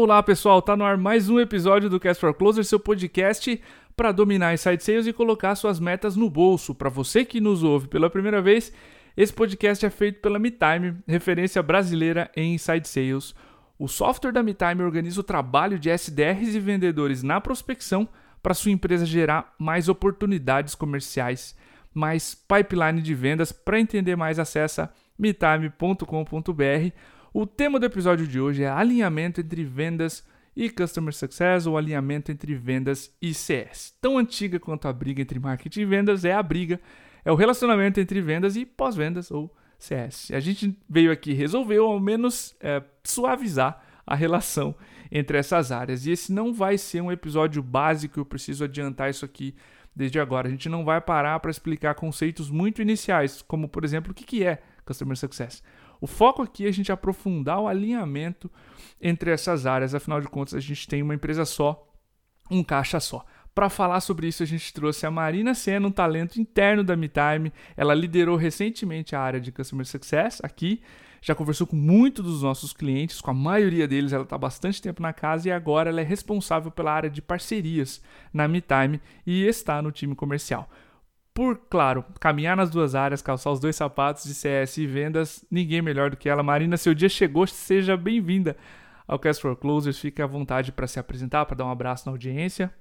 Olá pessoal, tá no ar mais um episódio do Cast for Closer, seu podcast para dominar inside sales e colocar suas metas no bolso. Para você que nos ouve pela primeira vez, esse podcast é feito pela MeTime, referência brasileira em inside sales. O software da MeTime organiza o trabalho de SDRs e vendedores na prospecção para sua empresa gerar mais oportunidades comerciais, mais pipeline de vendas. Para entender mais, acessa metime.com.br o tema do episódio de hoje é alinhamento entre vendas e Customer Success ou alinhamento entre vendas e CS. Tão antiga quanto a briga entre marketing e vendas é a briga, é o relacionamento entre vendas e pós-vendas ou CS. A gente veio aqui resolver, ou ao menos é, suavizar a relação entre essas áreas. E esse não vai ser um episódio básico, eu preciso adiantar isso aqui desde agora. A gente não vai parar para explicar conceitos muito iniciais, como por exemplo o que é Customer Success. O foco aqui é a gente aprofundar o alinhamento entre essas áreas, afinal de contas, a gente tem uma empresa só, um caixa só. Para falar sobre isso, a gente trouxe a Marina Senna, um talento interno da MeTime. Ela liderou recentemente a área de Customer Success aqui, já conversou com muitos dos nossos clientes, com a maioria deles ela está bastante tempo na casa e agora ela é responsável pela área de parcerias na MeTime e está no time comercial. Por, claro, caminhar nas duas áreas, calçar os dois sapatos de CS e vendas, ninguém melhor do que ela. Marina, seu dia chegou, seja bem-vinda ao Cast for Closers. Fique à vontade para se apresentar, para dar um abraço na audiência.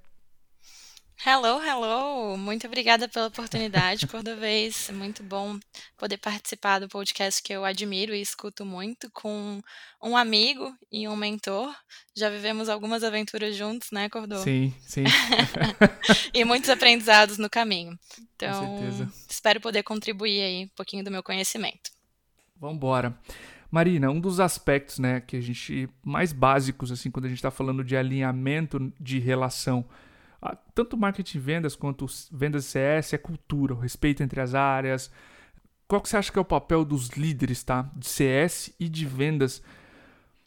Hello, hello! Muito obrigada pela oportunidade, Cordovez. É muito bom poder participar do podcast que eu admiro e escuto muito com um amigo e um mentor. Já vivemos algumas aventuras juntos, né, Cordô? Sim, sim. e muitos aprendizados no caminho. Então, espero poder contribuir aí um pouquinho do meu conhecimento. Vamos embora. Marina, um dos aspectos, né, que a gente mais básicos assim quando a gente está falando de alinhamento de relação tanto marketing vendas quanto vendas CS é cultura, o respeito entre as áreas. Qual que você acha que é o papel dos líderes, tá? De CS e de vendas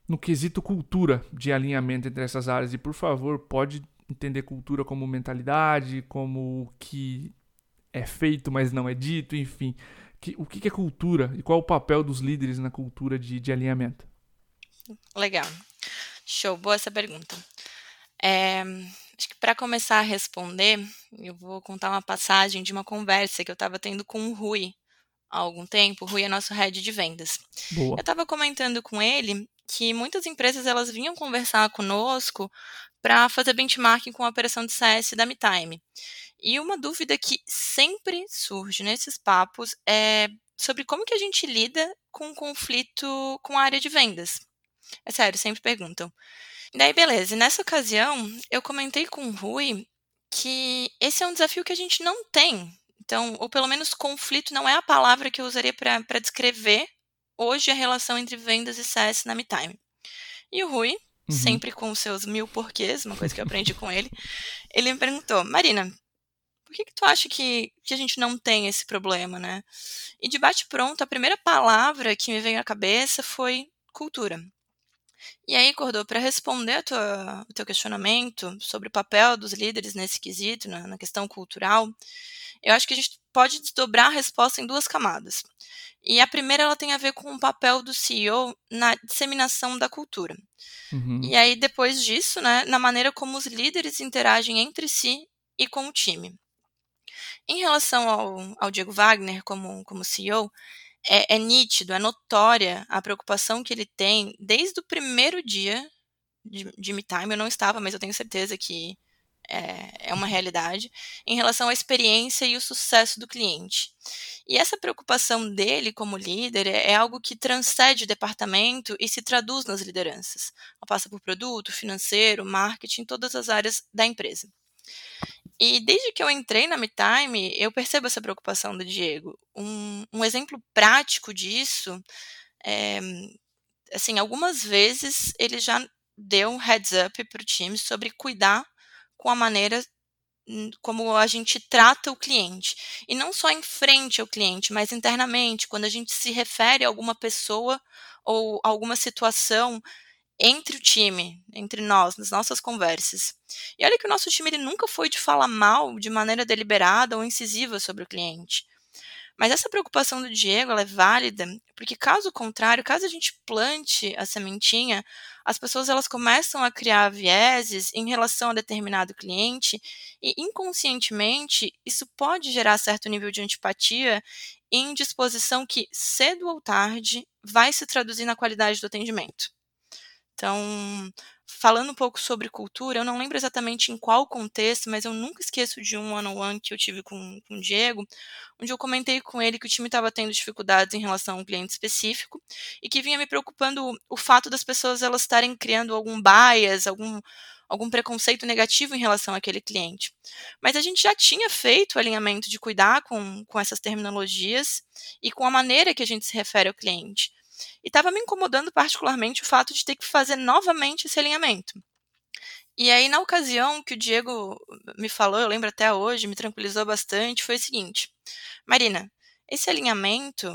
no quesito cultura de alinhamento entre essas áreas? E por favor, pode entender cultura como mentalidade, como o que é feito, mas não é dito, enfim. Que, o que é cultura e qual é o papel dos líderes na cultura de, de alinhamento? Legal. Show, boa essa pergunta. É, para começar a responder, eu vou contar uma passagem de uma conversa que eu estava tendo com o Rui há algum tempo. O Rui é nosso head de vendas. Boa. Eu estava comentando com ele que muitas empresas elas vinham conversar conosco para fazer benchmarking com a operação de CS da MeTime. E uma dúvida que sempre surge nesses papos é sobre como que a gente lida com um conflito com a área de vendas. É sério, sempre perguntam. Daí, beleza. E nessa ocasião, eu comentei com o Rui que esse é um desafio que a gente não tem. Então, ou pelo menos conflito não é a palavra que eu usaria para descrever hoje a relação entre vendas e CS na MeTime. E o Rui, uhum. sempre com os seus mil porquês, uma coisa que eu aprendi com ele, ele me perguntou, Marina, por que, que tu acha que, que a gente não tem esse problema, né? E de bate pronto, a primeira palavra que me veio à cabeça foi cultura. E aí, Cordô, para responder tua, o teu questionamento sobre o papel dos líderes nesse quesito, na, na questão cultural, eu acho que a gente pode desdobrar a resposta em duas camadas. E a primeira ela tem a ver com o papel do CEO na disseminação da cultura. Uhum. E aí, depois disso, né, na maneira como os líderes interagem entre si e com o time. Em relação ao, ao Diego Wagner como, como CEO, é, é nítido, é notória a preocupação que ele tem desde o primeiro dia de, de Me Time. Eu não estava, mas eu tenho certeza que é, é uma realidade, em relação à experiência e o sucesso do cliente. E essa preocupação dele como líder é, é algo que transcende o departamento e se traduz nas lideranças. Passa por produto, financeiro, marketing, todas as áreas da empresa. E desde que eu entrei na MeTime, eu percebo essa preocupação do Diego. Um, um exemplo prático disso é, assim, algumas vezes ele já deu um heads up para o time sobre cuidar com a maneira como a gente trata o cliente. E não só em frente ao cliente, mas internamente, quando a gente se refere a alguma pessoa ou alguma situação entre o time, entre nós, nas nossas conversas. E olha que o nosso time ele nunca foi de falar mal de maneira deliberada ou incisiva sobre o cliente. Mas essa preocupação do Diego é válida, porque caso contrário, caso a gente plante a sementinha, as pessoas elas começam a criar vieses em relação a determinado cliente e inconscientemente isso pode gerar certo nível de antipatia e indisposição que cedo ou tarde vai se traduzir na qualidade do atendimento. Então, falando um pouco sobre cultura, eu não lembro exatamente em qual contexto, mas eu nunca esqueço de um one-on-one que eu tive com, com o Diego, onde eu comentei com ele que o time estava tendo dificuldades em relação a um cliente específico e que vinha me preocupando o fato das pessoas elas estarem criando algum bias, algum algum preconceito negativo em relação àquele cliente. Mas a gente já tinha feito o alinhamento de cuidar com, com essas terminologias e com a maneira que a gente se refere ao cliente. E estava me incomodando particularmente o fato de ter que fazer novamente esse alinhamento. E aí, na ocasião que o Diego me falou, eu lembro até hoje, me tranquilizou bastante, foi o seguinte: Marina, esse alinhamento,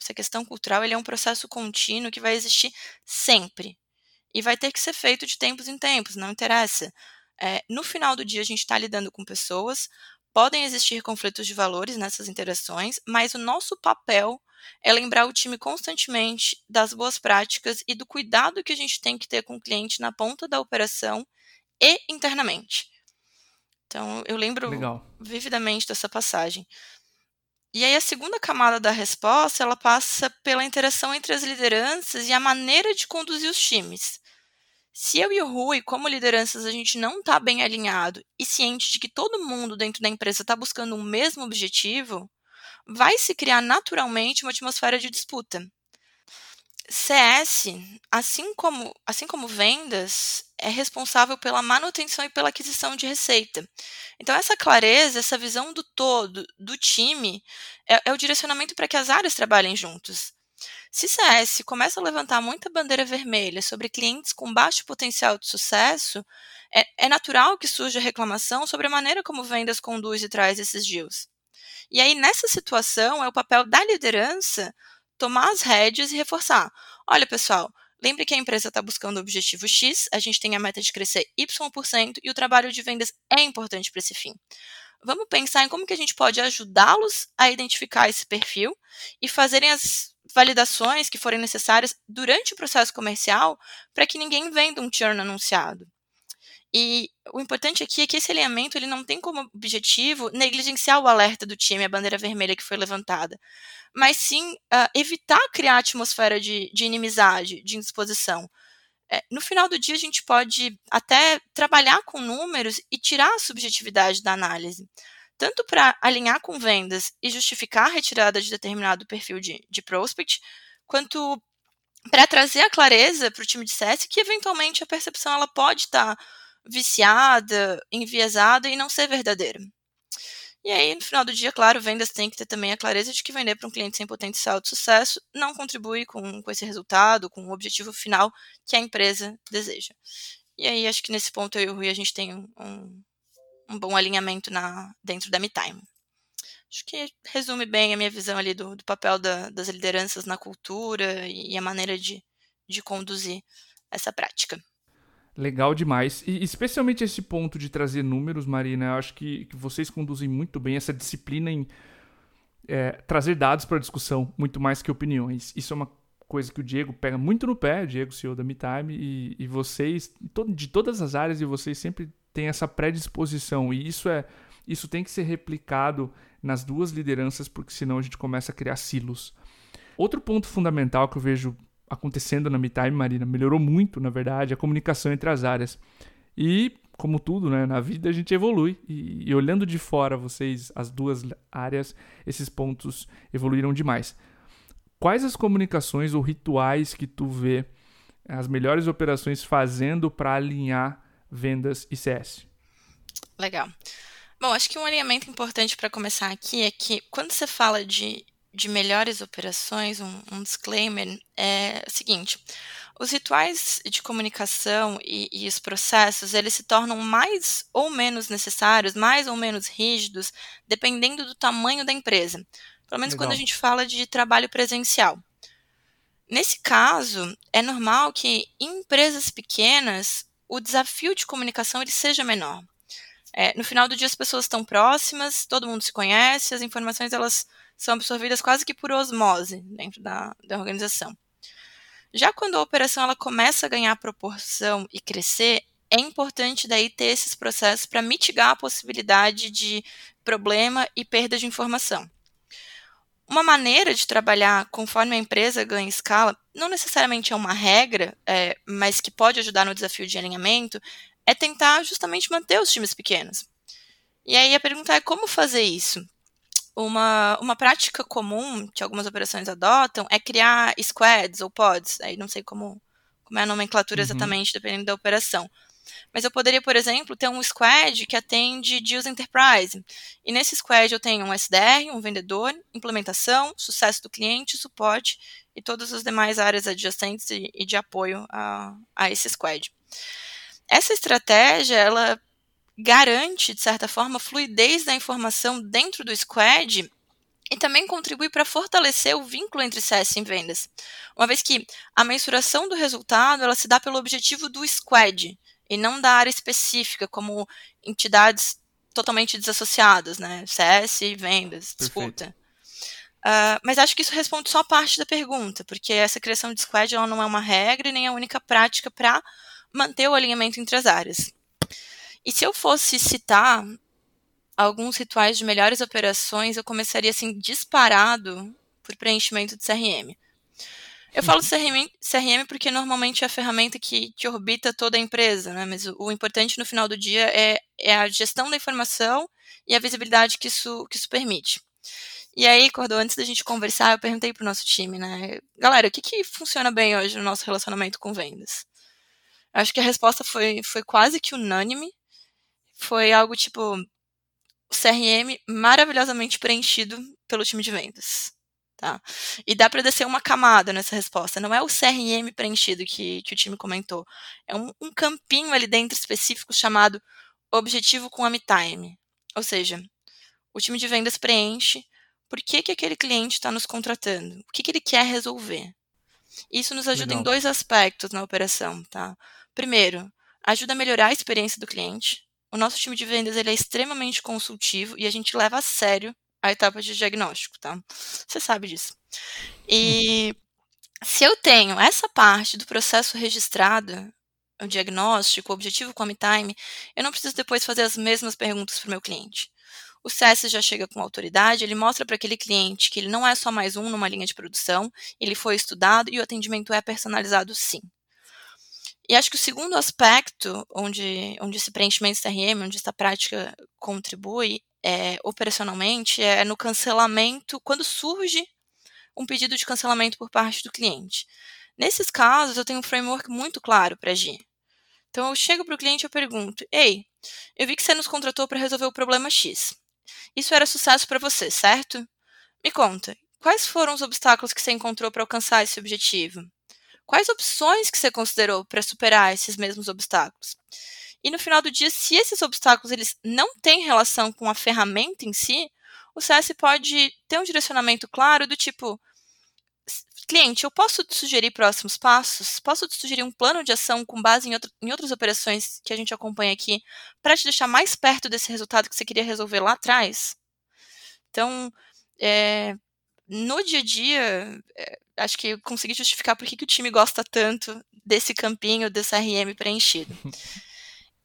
essa questão cultural, ele é um processo contínuo que vai existir sempre. E vai ter que ser feito de tempos em tempos, não interessa. É, no final do dia, a gente está lidando com pessoas, podem existir conflitos de valores nessas interações, mas o nosso papel é lembrar o time constantemente das boas práticas e do cuidado que a gente tem que ter com o cliente na ponta da operação e internamente. Então, eu lembro Legal. vividamente dessa passagem. E aí a segunda camada da resposta, ela passa pela interação entre as lideranças e a maneira de conduzir os times. Se eu e o Rui, como lideranças, a gente não está bem alinhado e ciente de que todo mundo dentro da empresa está buscando o mesmo objetivo, vai se criar naturalmente uma atmosfera de disputa. CS, assim como, assim como vendas, é responsável pela manutenção e pela aquisição de receita. Então, essa clareza, essa visão do todo, do time, é, é o direcionamento para que as áreas trabalhem juntos. Se CS começa a levantar muita bandeira vermelha sobre clientes com baixo potencial de sucesso, é, é natural que surja reclamação sobre a maneira como vendas conduz e traz esses deals. E aí, nessa situação, é o papel da liderança tomar as rédeas e reforçar. Olha, pessoal, lembre que a empresa está buscando o objetivo X, a gente tem a meta de crescer Y% e o trabalho de vendas é importante para esse fim. Vamos pensar em como que a gente pode ajudá-los a identificar esse perfil e fazerem as validações que forem necessárias durante o processo comercial para que ninguém venda um churn anunciado. E o importante aqui é que esse alinhamento ele não tem como objetivo negligenciar o alerta do time, a bandeira vermelha que foi levantada, mas sim uh, evitar criar atmosfera de, de inimizade, de indisposição. É, no final do dia, a gente pode até trabalhar com números e tirar a subjetividade da análise, tanto para alinhar com vendas e justificar a retirada de determinado perfil de, de prospect, quanto para trazer a clareza para o time de CS que eventualmente a percepção ela pode estar tá viciada, enviesada e não ser verdadeira. E aí, no final do dia, claro, vendas tem que ter também a clareza de que vender para um cliente sem potencial de sucesso não contribui com, com esse resultado, com o objetivo final que a empresa deseja. E aí, acho que nesse ponto eu e o Rui a gente tem um, um bom alinhamento na, dentro da MeTime. Acho que resume bem a minha visão ali do, do papel da, das lideranças na cultura e, a maneira de, de conduzir essa prática. Legal demais. E especialmente esse ponto de trazer números, Marina, eu acho que, que vocês conduzem muito bem essa disciplina em é, trazer dados para a discussão, muito mais que opiniões. Isso é uma coisa que o Diego pega muito no pé, o Diego, CEO da MeTime, e, e vocês, de todas as áreas, e vocês sempre têm essa predisposição. E isso é isso tem que ser replicado nas duas lideranças, porque senão a gente começa a criar silos. Outro ponto fundamental que eu vejo acontecendo na MeTime, Marina. Melhorou muito, na verdade, a comunicação entre as áreas. E, como tudo, né, na vida a gente evolui. E, e olhando de fora, vocês, as duas áreas, esses pontos evoluíram demais. Quais as comunicações ou rituais que tu vê as melhores operações fazendo para alinhar vendas e CS? Legal. Bom, acho que um alinhamento importante para começar aqui é que quando você fala de de melhores operações, um, um disclaimer, é o seguinte: os rituais de comunicação e, e, os processos eles se tornam mais ou menos necessários, mais ou menos rígidos, dependendo do tamanho da empresa. Pelo menos Legal. quando a gente fala de trabalho presencial. Nesse caso, é normal que em empresas pequenas o desafio de comunicação ele seja menor. É, no final do dia as pessoas estão próximas, todo mundo se conhece, as informações elas são absorvidas quase que por osmose dentro da, da organização. Já quando a operação ela começa a ganhar proporção e crescer, é importante daí ter esses processos para mitigar a possibilidade de problema e perda de informação. Uma maneira de trabalhar conforme a empresa ganha escala, não necessariamente é uma regra, é, mas que pode ajudar no desafio de alinhamento, é tentar justamente manter os times pequenos. E aí a pergunta é como fazer isso? Uma, uma prática comum que algumas operações adotam é criar squads ou pods, aí não sei como, como é a nomenclatura uhum. exatamente, dependendo da operação. Mas eu poderia, por exemplo, ter um squad que atende Deals Enterprise. E nesse squad eu tenho um SDR, um vendedor, implementação, sucesso do cliente, suporte e todas as demais áreas adjacentes e, e de apoio a, a esse squad. Essa estratégia, ela garante, de certa forma, fluidez da informação dentro do squad e também contribui para fortalecer o vínculo entre CS e vendas, uma vez que a mensuração do resultado ela se dá pelo objetivo do squad, e não da área específica, como entidades totalmente desassociadas, né? CS e vendas, disputa. Uh, mas acho que isso responde só parte da pergunta, porque essa criação de squad ela não é uma regra e nem a única prática para manter o alinhamento entre as áreas. E se eu fosse citar alguns rituais de melhores operações, eu começaria assim disparado por preenchimento de CRM. Eu falo CRM, CRM porque normalmente é a ferramenta que, que orbita toda a empresa, né? Mas o, o importante no final do dia é, é, a gestão da informação e a visibilidade que isso, que isso permite. E aí, Cordô, antes da gente conversar, eu perguntei pro nosso time, né? Galera, o que, que funciona bem hoje no nosso relacionamento com vendas? Acho que a resposta foi, foi quase que unânime. Foi algo tipo CRM maravilhosamente preenchido pelo time de vendas. Tá? E dá para descer uma camada nessa resposta. Não é o CRM preenchido que, que o time comentou. É um, um campinho ali dentro específico chamado objetivo com AmiTime. Ou seja, o time de vendas preenche por que, que aquele cliente está nos contratando, o que, que ele quer resolver. Isso nos ajuda Legal. em dois aspectos na operação. Tá? Primeiro, ajuda a melhorar a experiência do cliente. O nosso time de vendas ele é extremamente consultivo e a gente leva a sério a etapa de diagnóstico, tá? Você sabe disso. E se eu tenho essa parte do processo registrada, o diagnóstico, o objetivo com a time, eu não preciso depois fazer as mesmas perguntas para o meu cliente. O CS já chega com autoridade, ele mostra para aquele cliente que ele não é só mais um numa linha de produção, ele foi estudado e o atendimento é personalizado sim. E acho que o segundo aspecto onde, onde esse preenchimento CRM, onde essa prática contribui, é, operacionalmente é no cancelamento, quando surge um pedido de cancelamento por parte do cliente. Nesses casos, eu tenho um framework muito claro para agir. Então, eu chego para o cliente e pergunto: Ei, eu vi que você nos contratou para resolver o problema X. Isso era sucesso para você, certo? Me conta, quais foram os obstáculos que você encontrou para alcançar esse objetivo? Quais opções que você considerou para superar esses mesmos obstáculos? E no final do dia, se esses obstáculos eles não têm relação com a ferramenta em si, o CS pode ter um direcionamento claro do tipo: cliente, eu posso te sugerir próximos passos? Posso te sugerir um plano de ação com base em, outro, em outras operações que a gente acompanha aqui para te deixar mais perto desse resultado que você queria resolver lá atrás? Então, é, no dia a dia, é, acho que eu consegui justificar por que, o time gosta tanto desse campinho, desse RM preenchido.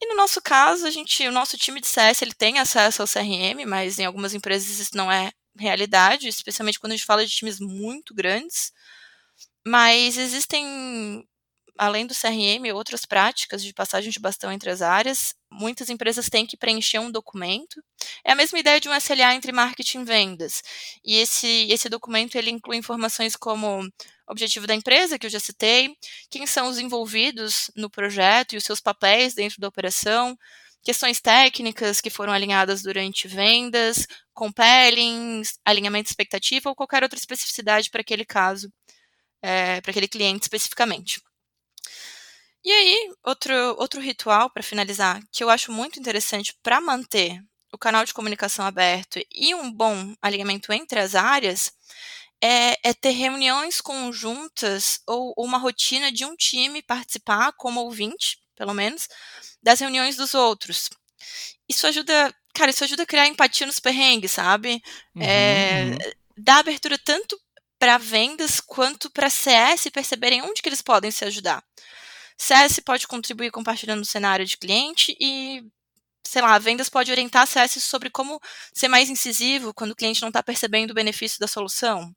E no nosso caso, a gente, o nosso time de CS ele tem acesso ao CRM, mas em algumas empresas isso não é realidade, especialmente quando a gente fala de times muito grandes. Mas existem, além do CRM, outras práticas de passagem de bastão entre as áreas. Muitas empresas têm que preencher um documento. É a mesma ideia de um SLA entre marketing e vendas. E esse, esse documento ele inclui informações como objetivo da empresa, que eu já citei, quem são os envolvidos no projeto e os seus papéis dentro da operação, questões técnicas que foram alinhadas durante vendas, compelling, alinhamento de expectativa ou qualquer outra especificidade para aquele caso, é, para aquele cliente especificamente. E aí, outro, outro ritual para finalizar, que eu acho muito interessante para manter o canal de comunicação aberto e um bom alinhamento entre as áreas, é, é, ter reuniões conjuntas ou, ou, uma rotina de um time participar como ouvinte, pelo menos, das reuniões dos outros. isso ajuda, cara, isso ajuda a criar empatia nos perrengues, sabe? Uhum, é, uhum. Dá abertura tanto para vendas quanto para CS perceberem onde que eles podem se ajudar. CS pode contribuir compartilhando o cenário de cliente e, sei lá, vendas pode orientar CS sobre como ser mais incisivo quando o cliente não está percebendo o benefício da solução.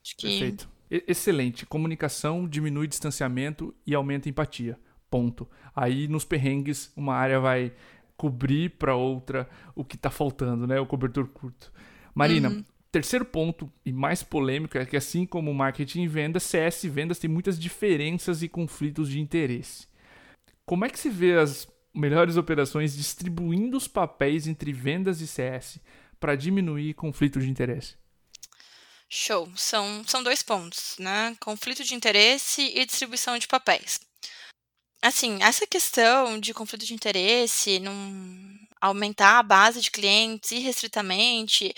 Acho que... Perfeito. Excelente. Comunicação diminui distanciamento e aumenta empatia. Ponto. Aí nos perrengues uma área vai cobrir para outra o que está faltando, né? O cobertor curto. Marina, uhum. Terceiro ponto e mais polêmico é que assim como marketing e vendas, CS e vendas tem muitas diferenças e conflitos de interesse. Como é que se vê as melhores operações distribuindo os papéis entre vendas e CS para diminuir conflito de interesse? Show. São, são dois pontos, né? Conflito de interesse e distribuição de papéis. Assim, essa questão de conflito de interesse, aumentar a base de clientes irrestritamente,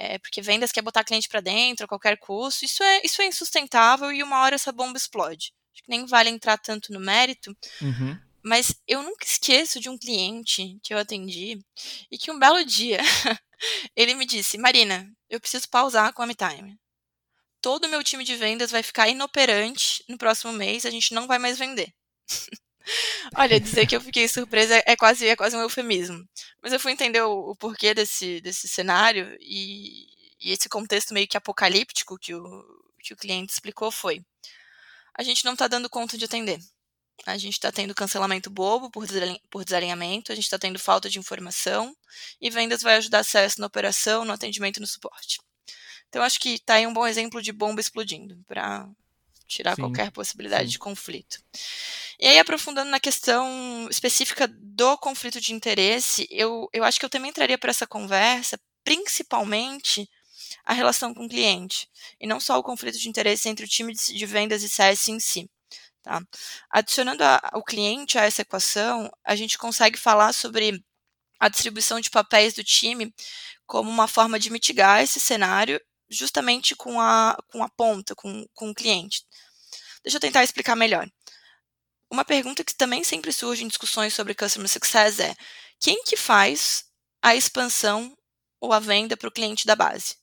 é, porque vendas quer botar cliente para dentro a qualquer custo, isso é, isso é insustentável e uma hora essa bomba explode. Acho que nem vale entrar tanto no mérito, uhum. mas eu nunca esqueço de um cliente que eu atendi e que um belo dia ele me disse: Marina, eu preciso pausar com a MeTime. Todo o meu time de vendas vai ficar inoperante no próximo mês, a gente não vai mais vender. Olha, dizer que eu fiquei surpresa é quase, é quase um eufemismo. Mas eu fui entender o, o porquê desse, desse cenário e, e, esse contexto meio que apocalíptico que o, que o cliente explicou foi: a gente não está dando conta de atender. A gente está tendo cancelamento bobo por, por desalinhamento, a gente está tendo falta de informação e vendas vai ajudar acesso na operação, no atendimento e no suporte. Então, acho que está aí um bom exemplo de bomba explodindo para tirar sim, qualquer possibilidade sim. de conflito. E aí, aprofundando na questão específica do conflito de interesse, eu, eu acho que eu também traria para essa conversa, principalmente, a relação com o cliente, e não só o conflito de interesse entre o time de vendas e CS em si. Tá? Adicionando a, o cliente a essa equação, a gente consegue falar sobre a distribuição de papéis do time como uma forma de mitigar esse cenário justamente com a, com a ponta, com, com o cliente. Deixa eu tentar explicar melhor. Uma pergunta que também sempre surge em discussões sobre Customer Success é: quem que faz a expansão ou a venda para o cliente da base?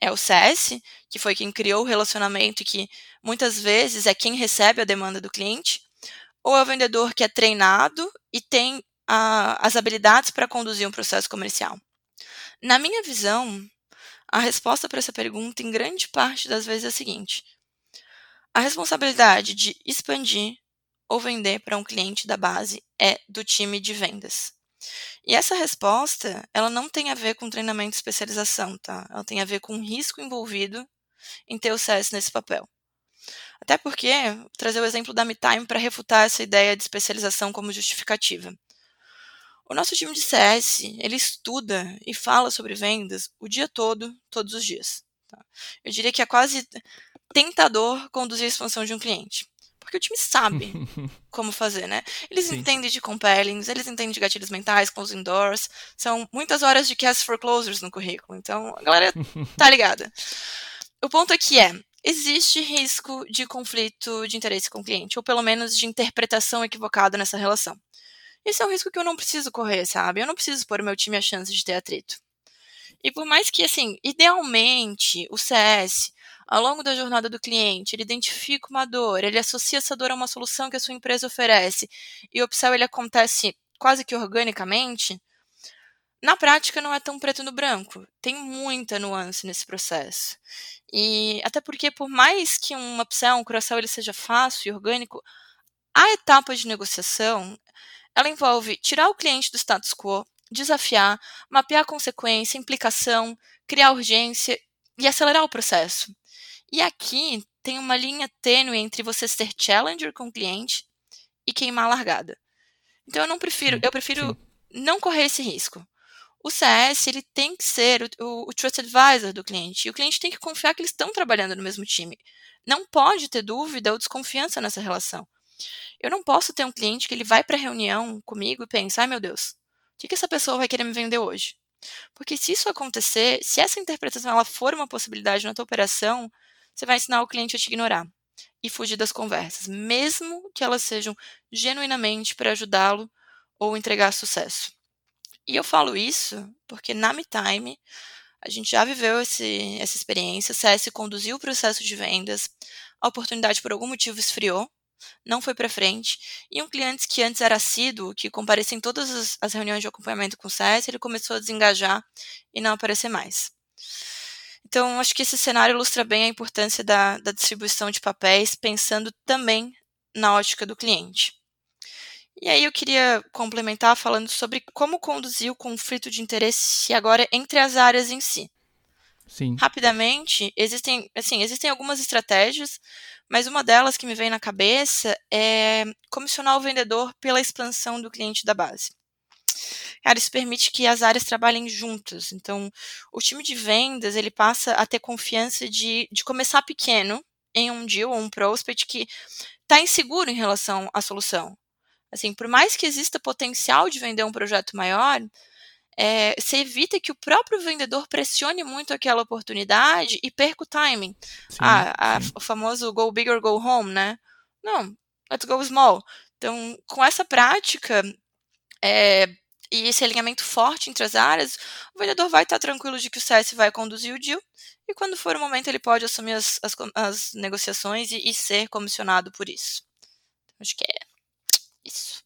É o CS, que foi quem criou o relacionamento e que muitas vezes é quem recebe a demanda do cliente? Ou é o vendedor que é treinado e tem a, as habilidades para conduzir um processo comercial? Na minha visão, a resposta para essa pergunta, em grande parte das vezes, é a seguinte: a responsabilidade de expandir ou vender para um cliente da base é do time de vendas. E essa resposta, ela não tem a ver com treinamento e especialização, tá? Ela tem a ver com o risco envolvido em ter o CS nesse papel. Até porque, trazer o exemplo da MeTime para refutar essa ideia de especialização como justificativa. O nosso time de CS, ele estuda e fala sobre vendas o dia todo, todos os dias. Tá? Eu diria que é quase tentador conduzir a expansão de um cliente porque o time sabe como fazer, né? Eles Sim. entendem de compellings, eles entendem de gatilhos mentais, closing doors. São muitas horas de cast for closers no currículo. Então, a galera tá ligada. O ponto aqui é, existe risco de conflito de interesse com o cliente, ou pelo menos de interpretação equivocada nessa relação. Esse é um risco que eu não preciso correr, sabe? Eu não preciso pôr o meu time a chance de ter atrito. E por mais que, assim, idealmente o CS ao longo da jornada do cliente, ele identifica uma dor, ele associa essa dor a uma solução que a sua empresa oferece e o upsell ele acontece quase que organicamente, na prática não é tão preto no branco. Tem muita nuance nesse processo. E até porque por mais que um upsell, um cross-sell ele seja fácil e orgânico, a etapa de negociação, ela envolve tirar o cliente do status quo, desafiar, mapear consequência, implicação, criar urgência e acelerar o processo. E aqui tem uma linha tênue entre você ser challenger com o cliente e queimar a largada. Então eu não prefiro, eu prefiro sim. não correr esse risco. O CS ele tem que ser o, o, o trust advisor do cliente. E o cliente tem que confiar que eles estão trabalhando no mesmo time. Não pode ter dúvida ou desconfiança nessa relação. Eu não posso ter um cliente que ele vai para a reunião comigo e pensa, ai meu Deus, o que, que essa pessoa vai querer me vender hoje? Porque se isso acontecer, se essa interpretação ela for uma possibilidade na tua operação, você vai ensinar o cliente a te ignorar e fugir das conversas, mesmo que elas sejam genuinamente para ajudá-lo ou entregar sucesso. E eu falo isso porque na MeTime a gente já viveu esse, essa experiência, CS conduziu o processo de vendas, a oportunidade por algum motivo esfriou, não foi para frente, e um cliente que antes era assíduo, que comparecia em todas as, as reuniões de acompanhamento com o CS, ele começou a desengajar e não aparecer mais. Então, acho que esse cenário ilustra bem a importância da, da distribuição de papéis, pensando também na ótica do cliente. E aí eu queria complementar falando sobre como conduzir o conflito de interesse agora entre as áreas em si. Sim. Rapidamente, existem, assim, existem algumas estratégias, mas uma delas que me vem na cabeça é comissionar o vendedor pela expansão do cliente da base. Cara, isso permite que as áreas trabalhem juntas. Então, o time de vendas, ele passa a ter confiança de, de começar pequeno em um deal ou um prospect que está inseguro em relação à solução. Assim, por mais que exista potencial de vender um projeto maior, é, você evita que o próprio vendedor pressione muito aquela oportunidade e perca o timing. Sim, ah, sim. A, o famoso go big or go home, né? Não, let's go small. Então, com essa prática é, e esse alinhamento forte entre as áreas, o vendedor vai estar tranquilo de que o CS vai conduzir o deal e quando for o momento ele pode assumir as, as, as negociações e, e, ser comissionado por isso. Então, acho que é isso.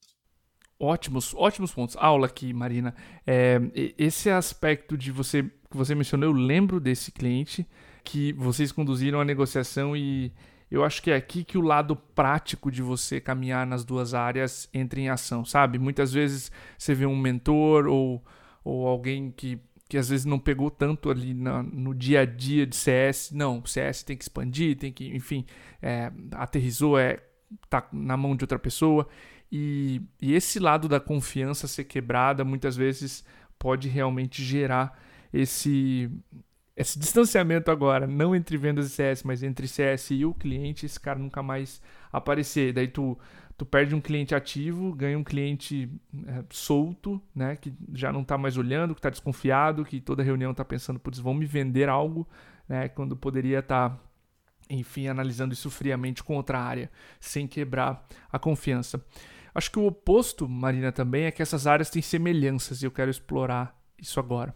Ótimos, ótimos pontos. Aula aqui, Marina. É, esse aspecto de você que você mencionou, eu lembro desse cliente que vocês conduziram a negociação e eu acho que é aqui que o lado prático de você caminhar nas duas áreas entra em ação, sabe? Muitas vezes você vê um mentor ou, ou alguém que, que às vezes não pegou tanto ali na, no dia a dia de CS. Não, CS tem que expandir, tem que, enfim, é, aterrizou, é, tá na mão de outra pessoa. E, e esse lado da confiança ser quebrada muitas vezes pode realmente gerar esse, esse distanciamento agora, não entre vendas e CS, mas entre CS e o cliente, esse cara nunca mais aparecer. Daí tu, tu perde um cliente ativo, ganha um cliente é, solto, né, que já não está mais olhando, que está desconfiado, que toda reunião está pensando, putz, vão me vender algo, né, quando poderia estar tá enfim, analisando isso friamente com outra área, sem quebrar a confiança. Acho que o oposto, Marina, também é que essas áreas têm semelhanças e eu quero explorar isso agora.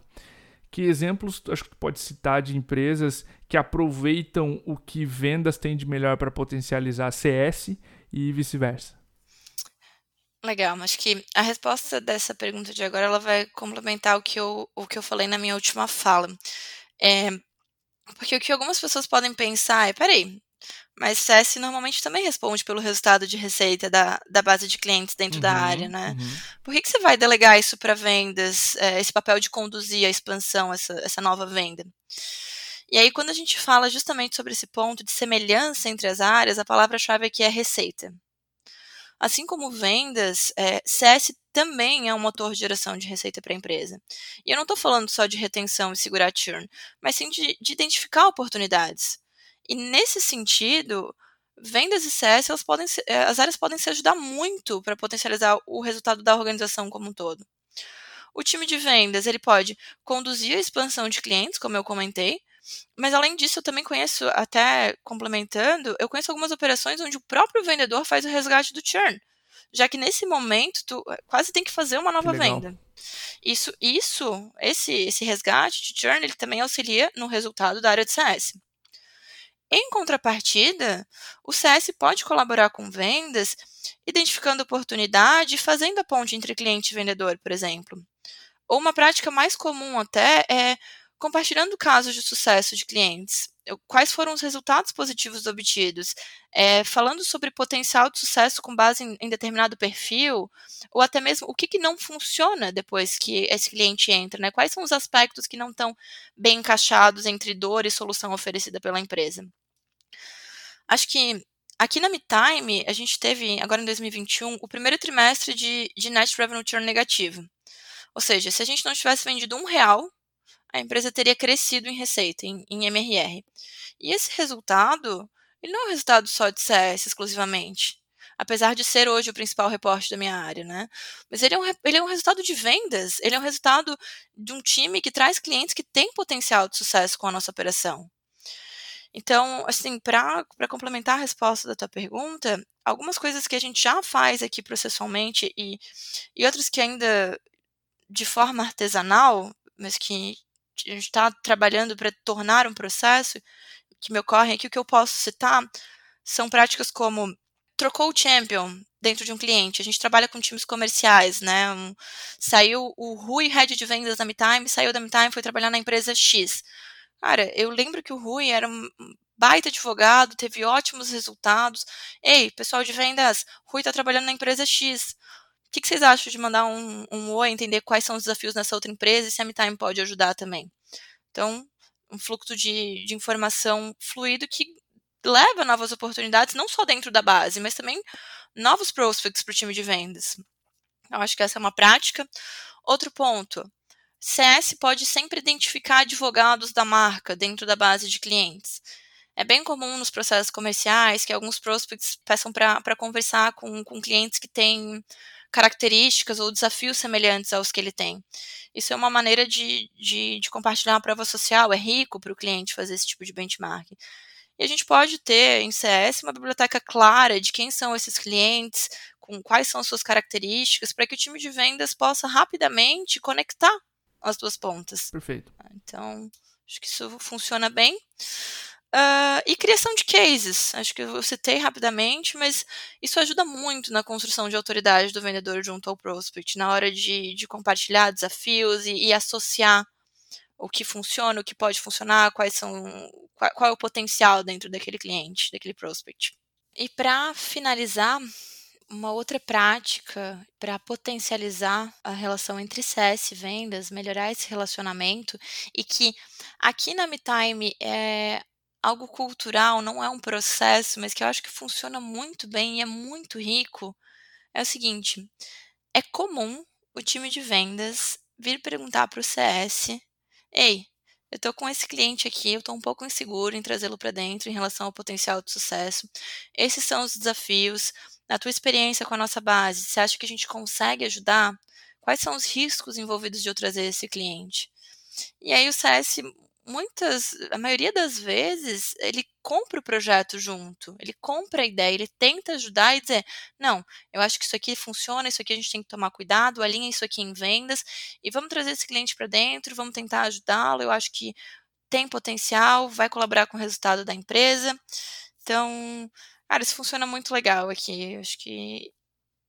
Que exemplos acho que tu pode citar de empresas que aproveitam o que vendas têm de melhor para potencializar CS e vice-versa? Legal, acho que a resposta dessa pergunta de agora ela vai complementar o que eu, o que eu falei na minha última fala. É, porque o que algumas pessoas podem pensar é, peraí, mas CS normalmente também responde pelo resultado de receita da, da base de clientes dentro uhum, da área, né? Uhum. Por que, que você vai delegar isso para vendas, é, esse papel de conduzir a expansão, essa, essa nova venda? E aí, quando a gente fala justamente sobre esse ponto de semelhança entre as áreas, a palavra-chave aqui é receita. Assim como vendas, é, CS também é um motor de geração de receita para a empresa. E eu não estou falando só de retenção e segurar churn, mas sim de, de identificar oportunidades. E nesse sentido, vendas e CS, elas podem eh, as áreas podem se ajudar muito para potencializar o resultado da organização como um todo. O time de vendas, ele pode conduzir a expansão de clientes, como eu comentei, mas além disso, eu também conheço, até complementando, eu conheço algumas operações onde o próprio vendedor faz o resgate do churn, já que nesse momento tu eh, quase tem que fazer uma nova venda. Isso, isso, esse, esse resgate de churn, ele também auxilia no resultado da área de CS. Em contrapartida, o CS pode colaborar com vendas, identificando oportunidade e fazendo a ponte entre cliente e vendedor, por exemplo. Ou uma prática mais comum até é compartilhando casos de sucesso de clientes. Quais foram os resultados positivos obtidos? É, falando sobre potencial de sucesso com base em, em, determinado perfil, ou até mesmo o que, que não funciona depois que esse cliente entra, né? Quais são os aspectos que não estão bem encaixados entre dor e solução oferecida pela empresa? Acho que aqui na MeTime, a gente teve, agora em 2021, o primeiro trimestre de, de Net Revenue Churn negativo. Ou seja, se a gente não tivesse vendido um real, a empresa teria crescido em receita, em, em MRR. E esse resultado, ele não é um resultado só de CS exclusivamente apesar de ser hoje o principal reporte da minha área, né? Mas ele é, um, ele é um resultado de vendas, ele é um resultado de um time que traz clientes que têm potencial de sucesso com a nossa operação. Então, assim, para complementar a resposta da tua pergunta, algumas coisas que a gente já faz aqui processualmente e, e outras que ainda de forma artesanal, mas que a gente está trabalhando para tornar um processo, que me ocorre aqui, o que eu posso citar são práticas como trocou o champion dentro de um cliente. A gente trabalha com times comerciais, né? Um, saiu o Rui, head de vendas da MeTime, saiu da MeTime, foi trabalhar na empresa X. Cara, eu lembro que o Rui era um baita advogado, teve ótimos resultados. Ei, pessoal de vendas, Rui está trabalhando na empresa X. O que, que, vocês acham de mandar um, um oi, entender quais são os desafios nessa outra empresa e se a MeTime pode ajudar também? Então, um fluxo de, de informação fluido que leva novas oportunidades, não só dentro da base, mas também novos prospects para o time de vendas. Eu acho que essa é uma prática. Outro ponto, CS pode sempre identificar advogados da marca dentro da base de clientes. É bem comum nos processos comerciais que alguns prospects peçam para conversar com, com clientes que têm características ou desafios semelhantes aos que ele tem. Isso é uma maneira de, de, de compartilhar uma prova social, é rico para o cliente fazer esse tipo de benchmark. E a gente pode ter em CS uma biblioteca clara de quem são esses clientes, com quais são suas características, para que o time de vendas possa rapidamente conectar as duas pontas. Perfeito. Então, acho que isso funciona bem. Uh, e criação de cases. Acho que eu citei rapidamente, mas isso ajuda muito na construção de autoridade do vendedor junto ao prospect, na hora de, de compartilhar desafios e, e associar o que funciona, o que pode funcionar, quais são, qual, qual é o potencial dentro daquele cliente, daquele prospect. E para finalizar, uma outra prática para potencializar a relação entre CS e vendas, melhorar esse relacionamento e que aqui na MeTime é algo cultural, não é um processo, mas que eu acho que funciona muito bem e é muito rico, é o seguinte: é comum o time de vendas vir perguntar para o CS Ei, eu estou com esse cliente aqui, eu estou um pouco inseguro em trazê-lo para dentro em relação ao potencial de sucesso. Esses são os desafios. Na tua experiência com a nossa base, você acha que a gente consegue ajudar? Quais são os riscos envolvidos de eu trazer esse cliente? E aí o CS muitas, a maioria das vezes, ele compra o projeto junto, ele compra a ideia, ele tenta ajudar e dizer: não, eu acho que isso aqui funciona, isso aqui a gente tem que tomar cuidado, alinha isso aqui em vendas e vamos trazer esse cliente para dentro, vamos tentar ajudá-lo. Eu acho que tem potencial, vai colaborar com o resultado da empresa. Então, cara, isso funciona muito legal aqui. Eu acho que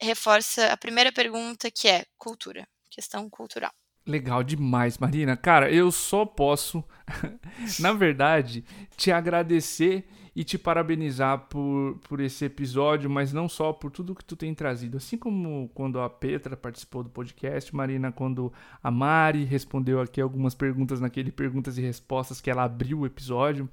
reforça a primeira pergunta que é cultura, questão cultural. Legal demais, Marina. Cara, eu só posso, na verdade, te agradecer e te parabenizar por, por esse episódio, mas não só por tudo que tu tem trazido. Assim como quando a Petra participou do podcast, Marina, quando a Mari respondeu aqui algumas perguntas naquele Perguntas e Respostas que ela abriu o episódio.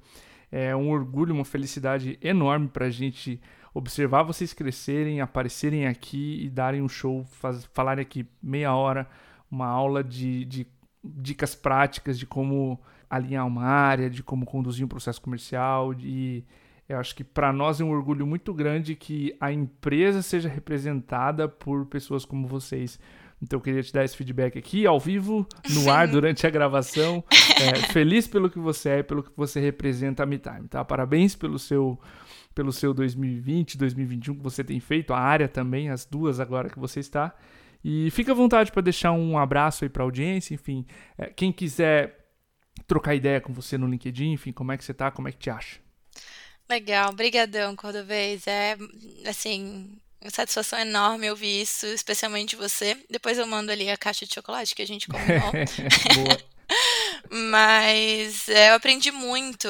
É um orgulho, uma felicidade enorme para a gente observar vocês crescerem, aparecerem aqui e darem um show, faz, falarem aqui meia hora uma aula de, de dicas práticas de como alinhar uma área, de como conduzir um processo comercial. E eu acho que para nós é um orgulho muito grande que a empresa seja representada por pessoas como vocês. Então eu queria te dar esse feedback aqui, ao vivo, no ar, durante a gravação. É, feliz pelo que você é e pelo que você representa a MeTime, tá? Parabéns pelo seu, pelo seu 2020, 2021 que você tem feito, a área também, as duas agora que você está. E fica à vontade para deixar um abraço aí para a audiência, enfim, é, quem quiser trocar ideia com você no LinkedIn, enfim, como é que você tá, como é que te acha? Legal, brigadão, Cordovez. É, assim, satisfação enorme ouvir isso, especialmente você. Depois eu mando ali a caixa de chocolate que a gente combinou. Boa. Mas é, eu aprendi muito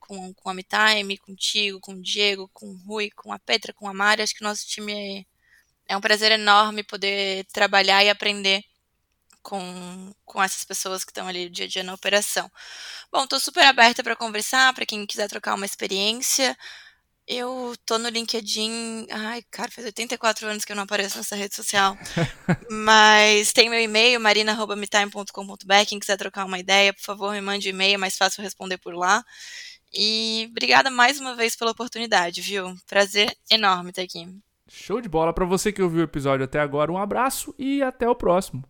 com, com a MeTime, contigo, com o Diego, com o Rui, com a Petra, com a Mari. Acho que o nosso time é um prazer enorme poder trabalhar e aprender com, com essas pessoas que estão ali dia a dia na operação. Bom, estou super aberta para conversar, para quem quiser trocar uma experiência. Eu tô no LinkedIn. Ai, cara, faz 84 anos que eu não apareço nessa rede social. Mas tem meu e-mail, marina.metime.com.br. Quem quiser trocar uma ideia, por favor, me mande e-mail, é mais fácil responder por lá. E obrigada mais uma vez pela oportunidade, viu? Prazer enorme estar aqui. Show de bola. Para você que ouviu o episódio até agora, um abraço e até o próximo.